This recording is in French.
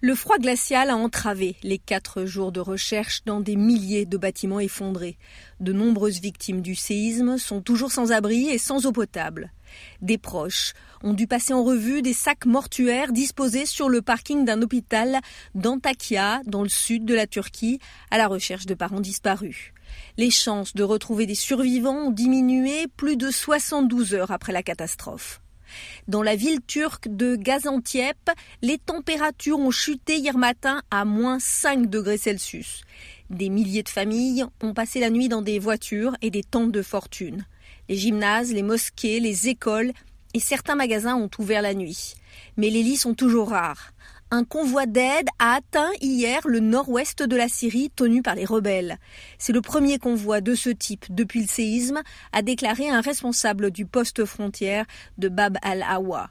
Le froid glacial a entravé les quatre jours de recherche dans des milliers de bâtiments effondrés. De nombreuses victimes du séisme sont toujours sans abri et sans eau potable. Des proches ont dû passer en revue des sacs mortuaires disposés sur le parking d'un hôpital d'Antakya, dans le sud de la Turquie, à la recherche de parents disparus. Les chances de retrouver des survivants ont diminué plus de 72 heures après la catastrophe. Dans la ville turque de Gaziantep, les températures ont chuté hier matin à moins 5 degrés Celsius. Des milliers de familles ont passé la nuit dans des voitures et des tentes de fortune. Les gymnases, les mosquées, les écoles et certains magasins ont ouvert la nuit. Mais les lits sont toujours rares. Un convoi d'aide a atteint hier le nord-ouest de la Syrie tenu par les rebelles. C'est le premier convoi de ce type depuis le séisme, a déclaré un responsable du poste frontière de Bab al-Awa.